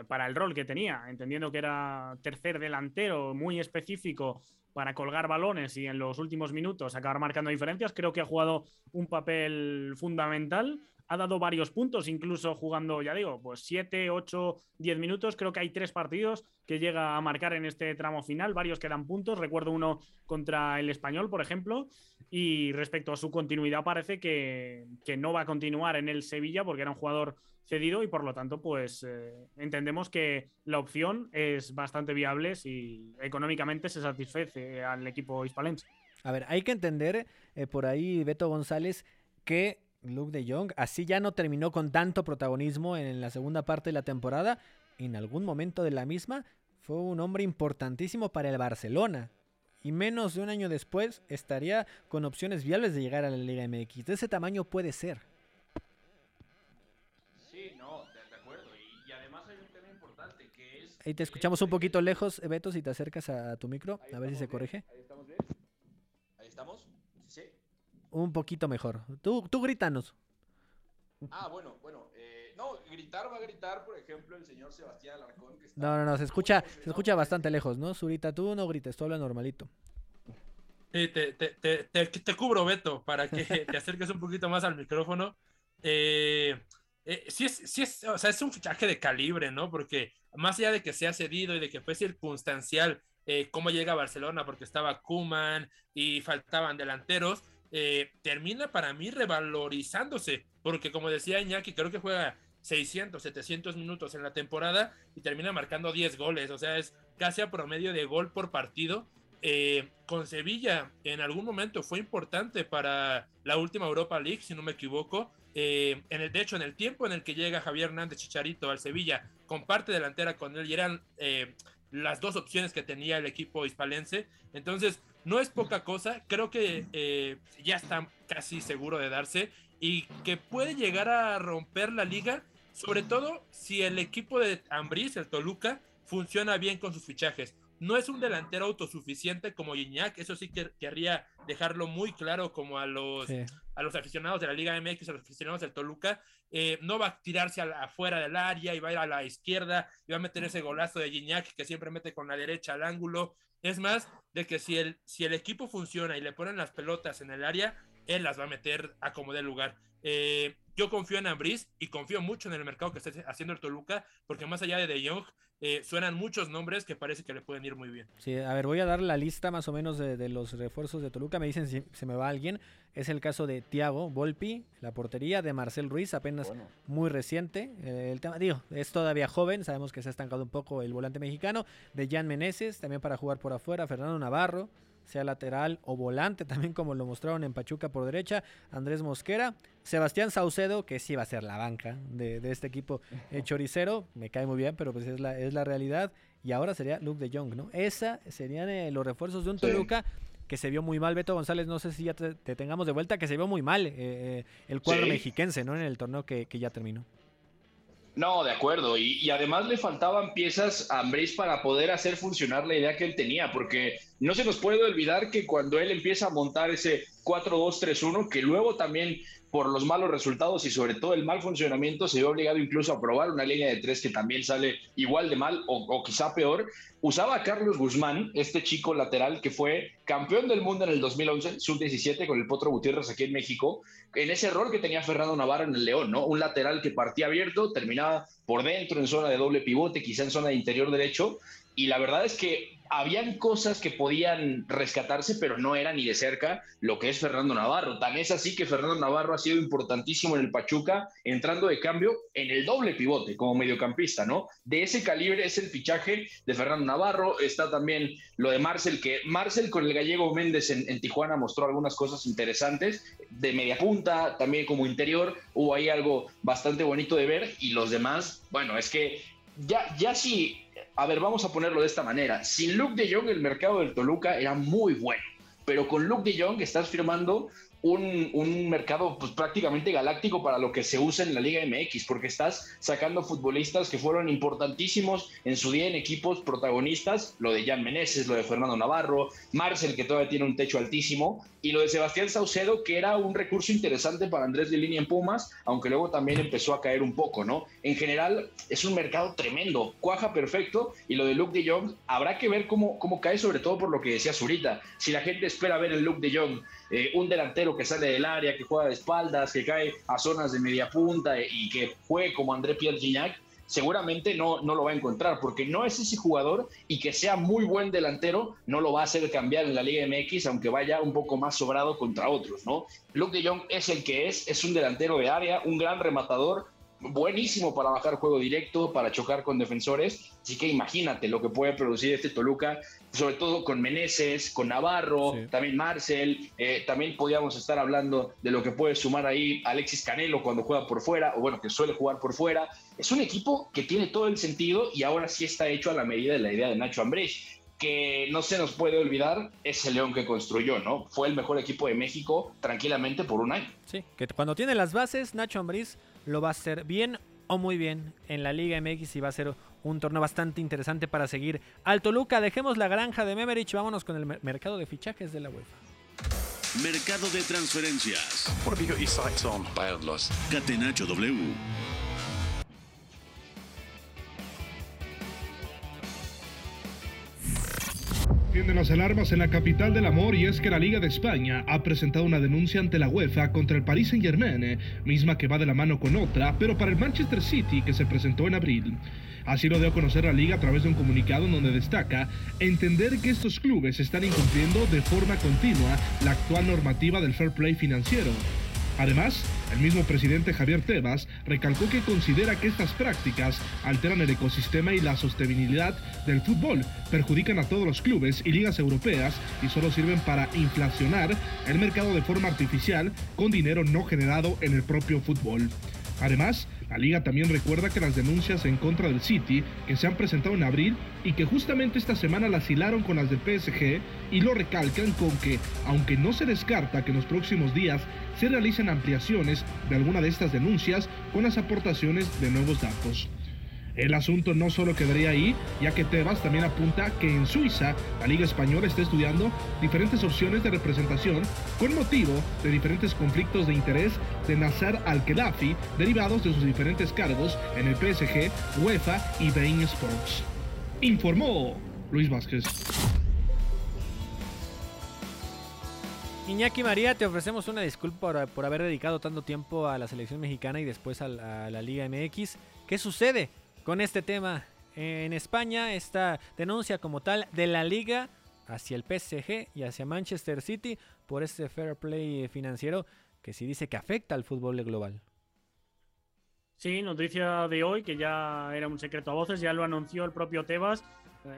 para el rol que tenía, entendiendo que era tercer delantero muy específico para colgar balones y en los últimos minutos acabar marcando diferencias. Creo que ha jugado un papel fundamental ha dado varios puntos, incluso jugando, ya digo, pues 7, 8, 10 minutos. Creo que hay tres partidos que llega a marcar en este tramo final, varios que dan puntos. Recuerdo uno contra el español, por ejemplo. Y respecto a su continuidad, parece que, no va a continuar en el Sevilla porque era un jugador cedido y por lo tanto, pues eh, entendemos que la opción es bastante viable si económicamente se satisface al equipo hispalense. A ver, hay que entender eh, por ahí, Beto González, que Luke de Jong. Así ya no terminó con tanto protagonismo en la segunda parte de la temporada. En algún momento de la misma fue un hombre importantísimo para el Barcelona. Y menos de un año después estaría con opciones viables de llegar a la Liga MX. De ese tamaño puede ser. Sí, no, de, acuerdo. Y, además hay un tema importante que es... Ahí te escuchamos un poquito lejos, Beto, si te acercas a tu micro. a ver si se corrige. Ahí estamos bien. Ahí estamos. Un poquito mejor. Tú, tú grítanos. Ah, bueno, bueno. Eh, no, gritar va a gritar, por ejemplo, el señor Sebastián Alarcón. Que está no, no, no, se escucha, se escucha bastante lejos, ¿no? Zurita, tú no grites, tú habla normalito. Sí, te, te, te, te, cubro, Beto, para que te acerques un poquito más al micrófono. Eh, eh, sí, es, sí es, o sea, es un fichaje de calibre, ¿no? Porque más allá de que sea cedido y de que fue circunstancial eh, cómo llega a Barcelona, porque estaba Kuman y faltaban delanteros, eh, termina para mí revalorizándose, porque como decía Iñaki, creo que juega 600, 700 minutos en la temporada y termina marcando 10 goles, o sea, es casi a promedio de gol por partido. Eh, con Sevilla en algún momento fue importante para la última Europa League, si no me equivoco. Eh, en el, de hecho, en el tiempo en el que llega Javier Hernández Chicharito al Sevilla, comparte delantera con él y eran las dos opciones que tenía el equipo hispalense. Entonces, no es poca cosa, creo que eh, ya está casi seguro de darse y que puede llegar a romper la liga, sobre todo si el equipo de Ambriz, el Toluca, funciona bien con sus fichajes. No es un delantero autosuficiente como Iñak, eso sí que querría dejarlo muy claro como a los, a los aficionados de la Liga MX, a los aficionados del Toluca. Eh, no va a tirarse afuera del área y va a ir a la izquierda y va a meter ese golazo de Gignac que siempre mete con la derecha al ángulo. Es más, de que si el, si el equipo funciona y le ponen las pelotas en el área, él las va a meter a como dé lugar. Eh, yo confío en Ambris y confío mucho en el mercado que está haciendo el Toluca, porque más allá de De Jong, eh, suenan muchos nombres que parece que le pueden ir muy bien. Sí, a ver, voy a dar la lista más o menos de, los refuerzos de Toluca. Me dicen si se me va alguien. Es el caso de Tiago Volpi, la portería de Marcel Ruiz, apenas muy reciente. Eh, el tema, digo, es todavía joven, sabemos que se ha estancado un poco el volante mexicano. De Jan Meneses, también para jugar por afuera. Fernando Navarro, sea lateral o volante, también como lo mostraron en Pachuca por derecha, Andrés Mosquera, Sebastián Saucedo, que sí va a ser la banca de, este equipo eh, choricero, me cae muy bien, pero pues es la, es la realidad, y ahora sería Luke de Jong, ¿no? Esa serían eh, los refuerzos de un Toluca que se vio muy mal, Beto González, no sé si ya te, tengamos de vuelta, que se vio muy mal eh, el cuadro mexiquense, ¿no? En el torneo que, que ya terminó. No, de acuerdo. Y, además le faltaban piezas a Ambriz para poder hacer funcionar la idea que él tenía, porque no se nos puede olvidar que cuando él empieza a montar ese 4-2-3-1, que luego también por los malos resultados y sobre todo el mal funcionamiento, se vio obligado incluso a probar una línea de tres que también sale igual de mal o, quizá peor. Usaba a Carlos Guzmán, este chico lateral que fue campeón del mundo en el 2011, sub-17 con el Potro Gutiérrez aquí en México, en ese rol que tenía Fernando Navarro en el León, ¿no? Un lateral que partía abierto, terminaba por dentro en zona de doble pivote, quizá en zona de interior derecho, y la verdad es que habían cosas que podían rescatarse, pero no era ni de cerca lo que es Fernando Navarro. Tan es así que Fernando Navarro ha sido importantísimo en el Pachuca, entrando de cambio en el doble pivote como mediocampista, ¿no? De ese calibre es el fichaje de Fernando Navarro. Está también lo de Marcel, que Marcel con el gallego Méndez en, Tijuana mostró algunas cosas interesantes, de media punta, también como interior, hubo ahí algo bastante bonito de ver, y los demás, bueno, es que ya, ya sí a ver, vamos a ponerlo de esta manera. Sin Luke de Jong, el mercado del Toluca era muy bueno, pero con Luke de Jong estás firmando un, mercado pues, prácticamente galáctico para lo que se usa en la Liga MX, porque estás sacando futbolistas que fueron importantísimos en su día en equipos protagonistas, lo de Jan Meneses, lo de Fernando Navarro, Marcel, que todavía tiene un techo altísimo, y lo de Sebastián Saucedo, que era un recurso interesante para Andrés de Línea en Pumas, aunque luego también empezó a caer un poco, ¿no? En general, es un mercado tremendo, cuaja perfecto, y lo de Luke de Jong, habrá que ver cómo, cómo cae, sobre todo por lo que decía Zurita. Si la gente espera ver el Luke de Jong eh, un delantero que sale del área, que juega de espaldas, que cae a zonas de media punta y que juegue como André Pierre Gignac, seguramente no, no lo va a encontrar, porque no es ese jugador y que sea muy buen delantero, no lo va a hacer cambiar en la Liga MX, aunque vaya un poco más sobrado contra otros, ¿no? Luke de Jong es el que es, es un delantero de área, un gran rematador, buenísimo para bajar juego directo, para chocar con defensores. Así que imagínate lo que puede producir este Toluca, sobre todo con Meneses, con Navarro, también Marcel. Eh, también podíamos estar hablando de lo que puede sumar ahí Alexis Canelo cuando juega por fuera, o bueno, que suele jugar por fuera. Es un equipo que tiene todo el sentido y ahora sí está hecho a la medida de la idea de Nacho Ambrés que no se nos puede olvidar es el León que construyó, ¿no? Fue el mejor equipo de México tranquilamente por un año. Sí, que cuando tiene las bases, Nacho Ambriz lo va a hacer bien o muy bien en la Liga MX y va a ser un torneo bastante interesante para seguir al Toluca. Dejemos la granja de Memerich, vámonos con el mercado de fichajes de la UEFA. Mercado de transferencias. What have you got your sights on? Catenacho W. Las alarmas en la capital del amor y es que la Liga de España ha presentado una denuncia ante la UEFA contra el Paris Saint Germain, misma que va de la mano con otra, pero para el Manchester City que se presentó en abril. Así lo dio a conocer la liga a través de un comunicado en donde destaca entender que estos clubes están incumpliendo de forma continua la actual normativa del fair play financiero Además, el mismo presidente Javier Tebas recalcó que considera que estas prácticas alteran el ecosistema y la sostenibilidad del fútbol, perjudican a todos los clubes y ligas europeas y solo sirven para inflacionar el mercado de forma artificial con dinero no generado en el propio fútbol. Además, la liga también recuerda que las denuncias en contra del City, que se han presentado en abril y que justamente esta semana las hilaron con las del PSG, y lo recalcan con que, aunque no se descarta que en los próximos días se realicen ampliaciones de alguna de estas denuncias con las aportaciones de nuevos datos. El asunto no solo quedaría ahí, ya que Tebas también apunta que en Suiza la Liga Española está estudiando diferentes opciones de representación con motivo de diferentes conflictos de interés de Nazar Al-Khelafi derivados de sus diferentes cargos en el PSG, UEFA y Bain Sports. Informó Luis Vázquez. Iñaki María, te ofrecemos una disculpa por, haber dedicado tanto tiempo a la selección mexicana y después a la Liga MX. ¿Qué sucede? con este tema en España, esta denuncia como tal de la liga hacia el PSG y hacia Manchester City por este fair play financiero que sí dice que afecta al fútbol global. Sí, noticia de hoy que ya era un secreto a voces, ya lo anunció el propio Tebas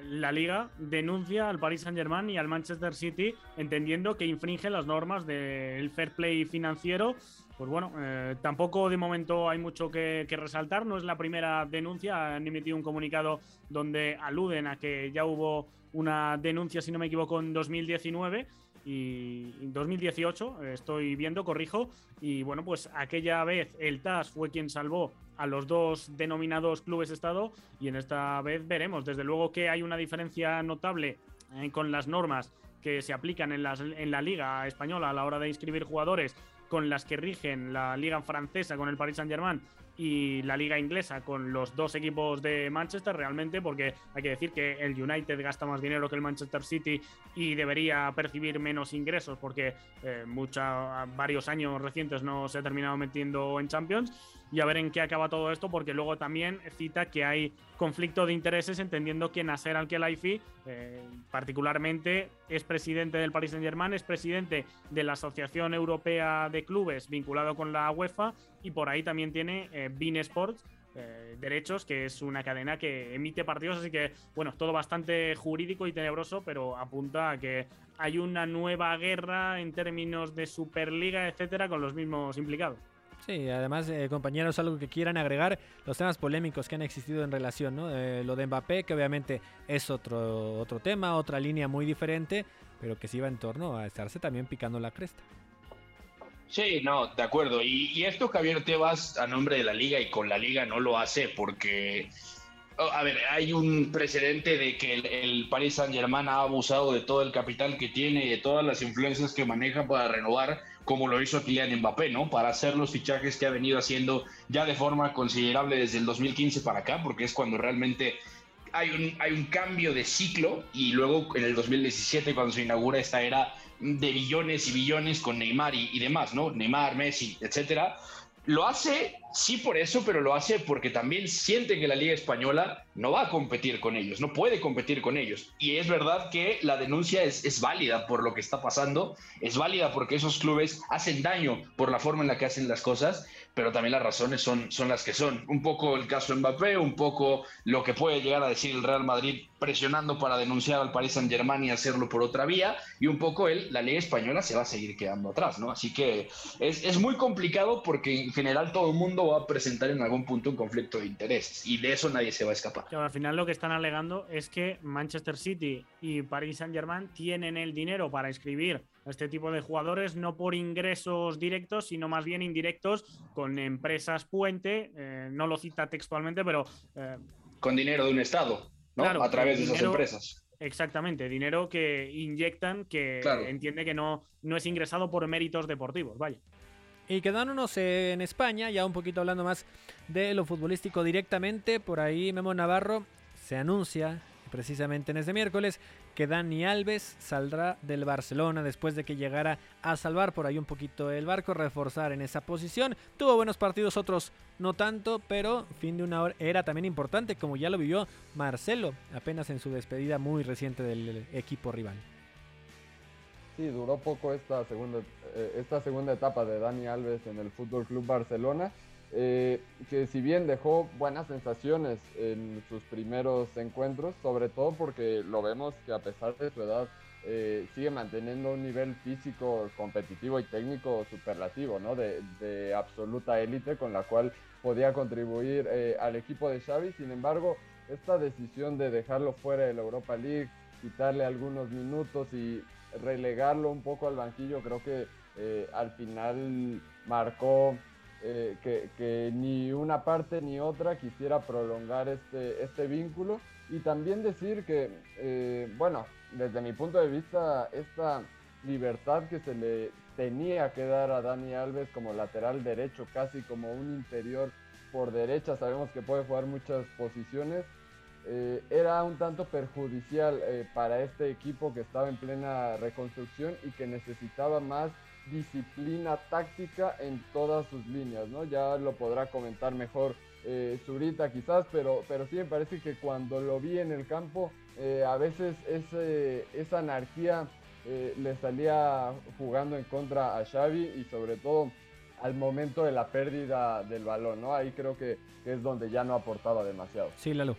la liga denuncia al Paris Saint-Germain y al Manchester City entendiendo que infringe las normas del fair play financiero. Pues bueno, eh, tampoco de momento hay mucho que, que, resaltar. No es la primera denuncia. Han emitido un comunicado donde aluden a que ya hubo una denuncia, si no me equivoco, en 2019 y 2018, estoy viendo, corrijo, y bueno, pues aquella vez el TAS fue quien salvó a los dos denominados clubes Estado y en esta vez veremos. Desde luego que hay una diferencia notable eh, con las normas que se aplican en, en la Liga Española a la hora de inscribir jugadores con las que rigen la Liga Francesa con el Paris Saint-Germain y la liga inglesa con los dos equipos de Manchester realmente porque hay que decir que el United gasta más dinero que el Manchester City y debería percibir menos ingresos porque eh, varios años recientes no se ha terminado metiendo en Champions y a ver en qué acaba todo esto, porque luego también cita que hay conflicto de intereses, entendiendo que Nasser Al-Khelaifi, eh, particularmente, es presidente del Paris Saint-Germain, es presidente de la Asociación Europea de Clubes vinculado con la UEFA y por ahí también tiene eh, Sports. Eh, derechos, que es una cadena que emite partidos, así que bueno, todo bastante jurídico y tenebroso, pero apunta a que hay una nueva guerra en términos de Superliga, etcétera, con los mismos implicados. Sí, además, eh, compañeros, algo que quieran agregar, los temas polémicos que han existido en relación, ¿no? Eh, lo de Mbappé, que obviamente es otro, otro tema, otra línea muy diferente, pero que se iba en torno a estarse también picando la cresta. Sí, no, de acuerdo. Y, esto Javier Tebas a nombre de la liga y con la liga no lo hace porque a ver, hay un precedente de que el, Paris Saint Germain ha abusado de todo el capital que tiene y de todas las influencias que maneja para renovar como lo hizo Kylian Mbappé, ¿no? Para hacer los fichajes que ha venido haciendo ya de forma considerable desde el 2015 para acá, porque es cuando realmente hay un, hay un cambio de ciclo y luego en el 2017 cuando se inaugura esta era de billones y billones con Neymar y demás, ¿no? Neymar, Messi, etcétera. Lo hace, sí por eso, pero lo hace porque también siente que la Liga Española no va a competir con ellos, no puede competir con ellos. Y es verdad que la denuncia es, es válida por lo que está pasando, es válida porque esos clubes hacen daño por la forma en la que hacen las cosas, pero también las razones son, son las que son. Un poco el caso Mbappé, un poco lo que puede llegar a decir el Real Madrid presionando para denunciar al Paris Saint Germain y hacerlo por otra vía, y un poco él, la ley española se va a seguir quedando atrás, ¿no? Así que es, es muy complicado porque en general todo el mundo va a presentar en algún punto un conflicto de intereses, y de eso nadie se va a escapar. Claro, al final lo que están alegando es que Manchester City y Paris Saint Germain tienen el dinero para inscribir a este tipo de jugadores, no por ingresos directos, sino más bien indirectos con empresas puente, eh, no lo cita textualmente, pero... Eh, con dinero de un Estado. ¿no? Claro, a través de dinero- esas empresas. Exactamente, dinero que inyectan, que Claro. entiende que no, no es ingresado por méritos deportivos, vaya. Y quedándonos en España, ya un poquito hablando más de lo futbolístico directamente, por ahí Memo Navarro se anuncia precisamente en este miércoles que Dani Alves saldrá del Barcelona después de que llegara a salvar por ahí un poquito el barco, reforzar en esa posición. Tuvo buenos partidos, otros no tanto, pero fin de una hora- era también importante como ya lo vivió Marcelo apenas en su despedida muy reciente del equipo rival. Sí, duró poco esta segunda, eh, esta segunda etapa de Dani Alves en el Fútbol Club Barcelona, eh, que si bien dejó buenas sensaciones en sus primeros encuentros, sobre todo porque lo vemos que a pesar de su edad eh, sigue manteniendo un nivel físico, competitivo y técnico superlativo, ¿no? De, absoluta élite con la cual podía contribuir eh, al equipo de Xavi. Sin embargo, esta decisión de dejarlo fuera de la Europa League, quitarle algunos minutos y relegarlo un poco al banquillo, creo que al final marcó eh, que, que ni una parte ni otra quisiera prolongar este, este vínculo. Y también decir que, eh, bueno, desde mi punto de vista, esta libertad que se le tenía que dar a Dani Alves como lateral derecho, casi como un interior por derecha, sabemos que puede jugar muchas posiciones, eh, era un tanto perjudicial eh, para este equipo que estaba en plena reconstrucción y que necesitaba más disciplina táctica en todas sus líneas, ¿no? Ya lo podrá comentar mejor eh, Zurita quizás, pero, pero sí me parece que cuando lo vi en el campo, eh, a veces ese, esa anarquía eh, le salía jugando en contra a Xavi y sobre todo al momento de la pérdida del balón, ¿no? Ahí creo que, que es donde ya no aportaba demasiado. Sí, Lalo.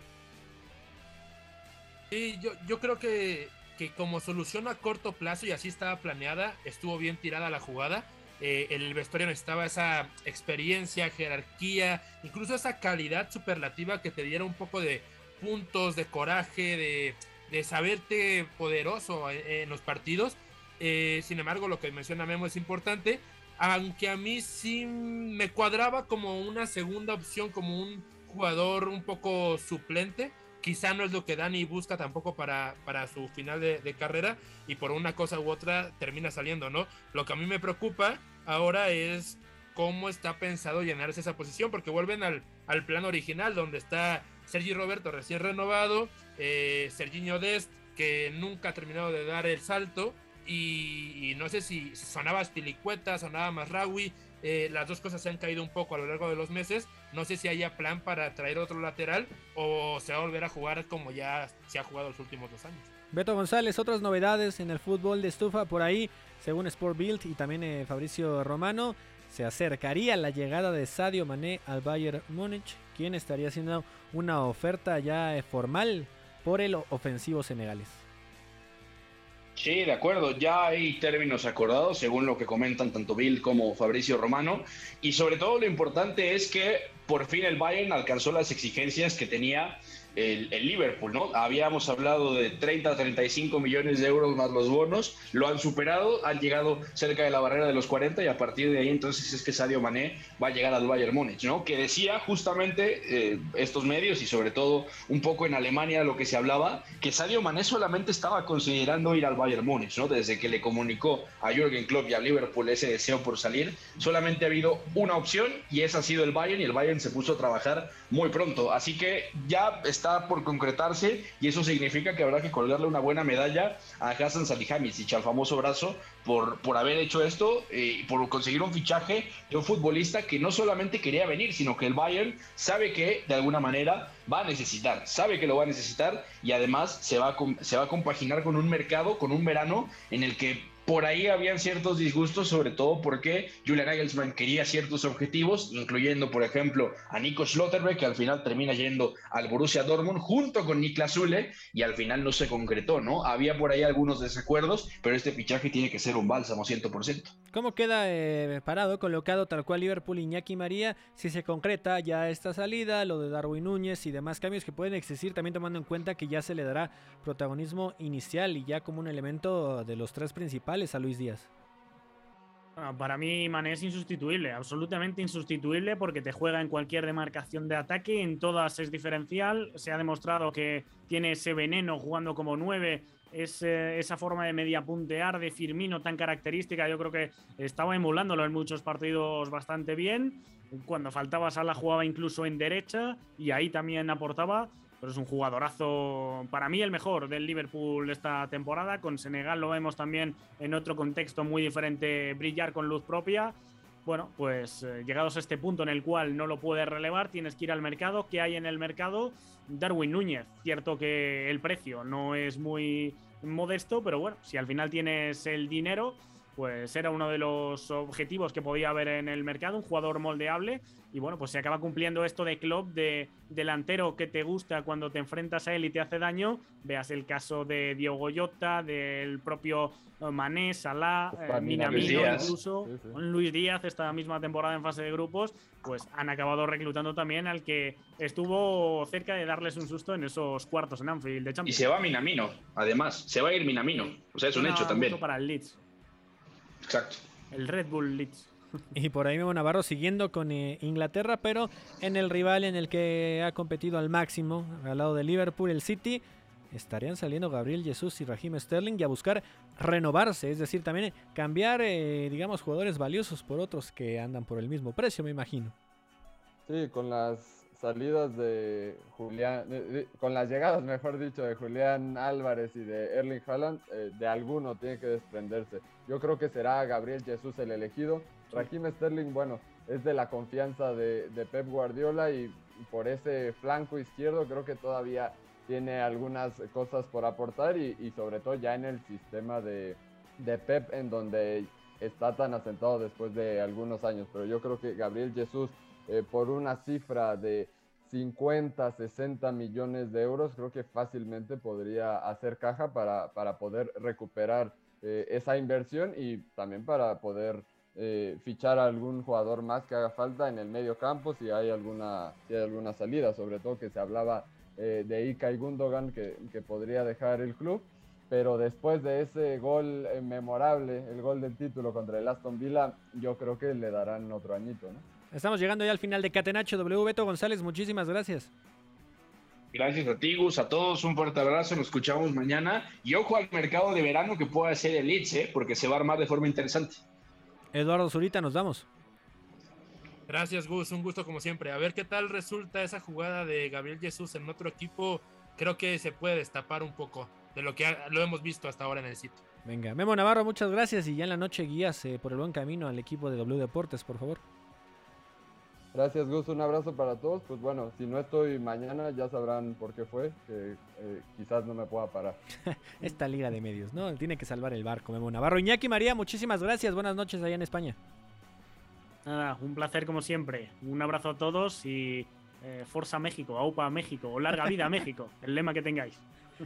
Sí, yo, yo creo que, que como solución a corto plazo y así estaba planeada, estuvo bien tirada la jugada. Eh, el vestuario necesitaba esa experiencia, jerarquía, incluso esa calidad superlativa que te diera un poco de puntos, de coraje, de, de saberte poderoso en, los partidos. Eh, sin embargo, lo que menciona Memo es importante, aunque a mí sí me cuadraba como una segunda opción, como un jugador un poco suplente. Quizá no es lo que Dani busca tampoco para, para su final de, carrera y por una cosa u otra termina saliendo, ¿no? Lo que a mí me preocupa ahora es cómo está pensado llenarse esa posición, porque vuelven al, al plan original donde está Sergi Roberto recién renovado, eh, Serginho Dest que nunca ha terminado de dar el salto y, no sé si sonaba Spilicueta, sonaba Masraoui, eh, las dos cosas se han caído un poco a lo largo de los meses. No sé si haya plan para traer otro lateral o se va a volver a jugar como ya se ha jugado los últimos dos años. Beto González, otras novedades en el fútbol de estufa por ahí, según Sport Build y también eh, Fabricio Romano, se acercaría la llegada de Sadio Mané al Bayern Múnich, quien estaría haciendo una oferta ya eh, formal por el ofensivo senegalés. Sí, de acuerdo. Ya hay términos acordados, según lo que comentan tanto Bill como Fabricio Romano. Y sobre todo lo importante es que por fin el Bayern alcanzó las exigencias que tenía el, Liverpool, ¿no? Habíamos hablado de 30 a 35 millones de euros más los bonos, lo han superado, han llegado cerca de la barrera de los 40 y a partir de ahí entonces es que Sadio Mané va a llegar al Bayern Múnich, ¿no? Que decía justamente eh, estos medios y sobre todo un poco en Alemania lo que se hablaba, que Sadio Mané solamente estaba considerando ir al Bayern Múnich, ¿no? Desde que le comunicó a Jürgen Klopp y a Liverpool ese deseo por salir, solamente ha habido una opción y esa ha sido el Bayern y el Bayern se puso a trabajar muy pronto, así que ya está por concretarse y eso significa que habrá que colgarle una buena medalla a Hassan Salihamidzic, al famoso brazo, por, por haber hecho esto eh, por conseguir un fichaje de un futbolista que no solamente quería venir, sino que el Bayern sabe que de alguna manera va a necesitar, sabe que lo va a necesitar y además se va se va a compaginar con un mercado, con un verano en el que por ahí habían ciertos disgustos, sobre todo porque Julian Nagelsmann quería ciertos objetivos, incluyendo, por ejemplo, a Nico Schlotterbeck, que al final termina yendo al Borussia Dortmund junto con Niklas Zule, y al final no se concretó, ¿no? Había por ahí algunos desacuerdos, pero este fichaje tiene que ser un bálsamo 100%. ¿Cómo queda eh, parado, colocado tal cual Liverpool Iñaki María? Si se concreta ya esta salida, lo de Darwin Núñez y demás cambios que pueden existir, también tomando en cuenta que ya se le dará protagonismo inicial y ya como un elemento de los tres principales a Luis Díaz? para mí Mané es insustituible, absolutamente insustituible porque te juega en cualquier demarcación de ataque, en todas es diferencial, se ha demostrado que tiene ese veneno jugando como nueve, esa forma de media puntear de Firmino tan característica, yo creo que estaba emulándolo en muchos partidos bastante bien, cuando faltaba Sala jugaba incluso en derecha y ahí también aportaba pero es un jugadorazo, para mí el mejor del Liverpool esta temporada. Con Senegal lo vemos también en otro contexto muy diferente brillar con luz propia. Bueno, pues eh, llegados a este punto en el cual no lo puedes relevar, tienes que ir al mercado. ¿Qué hay en el mercado? Darwin Núñez. Cierto que el precio no es muy modesto, pero bueno, si al final tienes el dinero, pues era uno de los objetivos que podía haber en el mercado, un jugador moldeable. Y bueno, pues se acaba cumpliendo esto de club de delantero que te gusta cuando te enfrentas a él y te hace daño. Veas el caso de Diogo Goyota, del propio eh, Mané, Salah, eh, Minamino incluso, Luis Díaz esta misma temporada en fase de grupos, pues han acabado reclutando también al que estuvo cerca de darles un susto en esos cuartos en Anfield de Champions. Y se va Minamino, además, se va a ir Minamino, o sea, es un hecho también. para el Leeds. Exacto. El Red Bull Leeds. Y por ahí Memo Navarro siguiendo con eh, Inglaterra, pero en el rival en el que ha competido al máximo, al lado de Liverpool, el City, estarían saliendo Gabriel Jesús y Raheem Sterling y a buscar renovarse, es decir, también cambiar, eh, digamos, jugadores valiosos por otros que andan por el mismo precio, me imagino. Sí, con las salidas de Julián, con las llegadas, mejor dicho, de Julián Álvarez y de Erling Haaland, eh, de alguno tiene que desprenderse. Yo creo que será Gabriel Jesús el elegido. Raheem Sterling, bueno, es de la confianza de, Pep Guardiola y por ese flanco izquierdo creo que todavía tiene algunas cosas por aportar y, sobre todo ya en el sistema de, de Pep en donde está tan asentado después de algunos años. Pero yo creo que Gabriel Jesús eh, por una cifra de 50, 60 millones de euros, creo que fácilmente podría hacer caja para, para poder recuperar eh, esa inversión y también para poder eh, fichar a algún jugador más que haga falta en el medio campo si hay alguna, si hay alguna salida, sobre todo que se hablaba eh, de Ika y Gundogan que, que, podría dejar el club. Pero después de ese gol memorable, el gol del título contra el Aston Villa, yo creo que le darán otro añito, ¿no? Estamos llegando ya al final de Catenacho W. Beto González, muchísimas gracias. Gracias a ti, Gus, a todos, un fuerte abrazo, nos escuchamos mañana. Y ojo al mercado de verano que pueda ser el Leeds, ¿eh? porque se va a armar de forma interesante. Eduardo Zurita, nos vamos. Gracias, Gus, un gusto como siempre. A ver qué tal resulta esa jugada de Gabriel Jesús en otro equipo. Creo que se puede destapar un poco de lo que lo hemos visto hasta ahora en el sitio. Venga, Memo Navarro, muchas gracias y ya en la noche guías eh, por el buen camino al equipo de W Deportes, por favor. Gracias, Gus. Un abrazo para todos. Pues bueno, si no estoy mañana, ya sabrán por qué fue. Que eh, quizás no me pueda parar. Esta liga de medios, ¿no? Tiene que salvar el barco, Memo Navarro. Iñaki María, muchísimas gracias. Buenas noches allá en España. Nada, un placer como siempre. Un abrazo a todos y eh, Forza México, AUPA México o Larga Vida México, el lema que tengáis.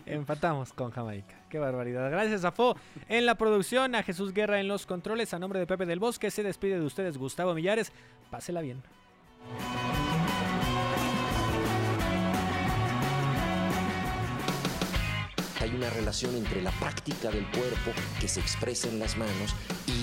Empatamos con Jamaica. Qué barbaridad. Gracias a Fo en la producción, a Jesús Guerra en los controles, a nombre de Pepe del Bosque, se despide de ustedes Gustavo Millares. Pásela bien. Hay una relación entre la práctica del cuerpo que se expresa en las manos y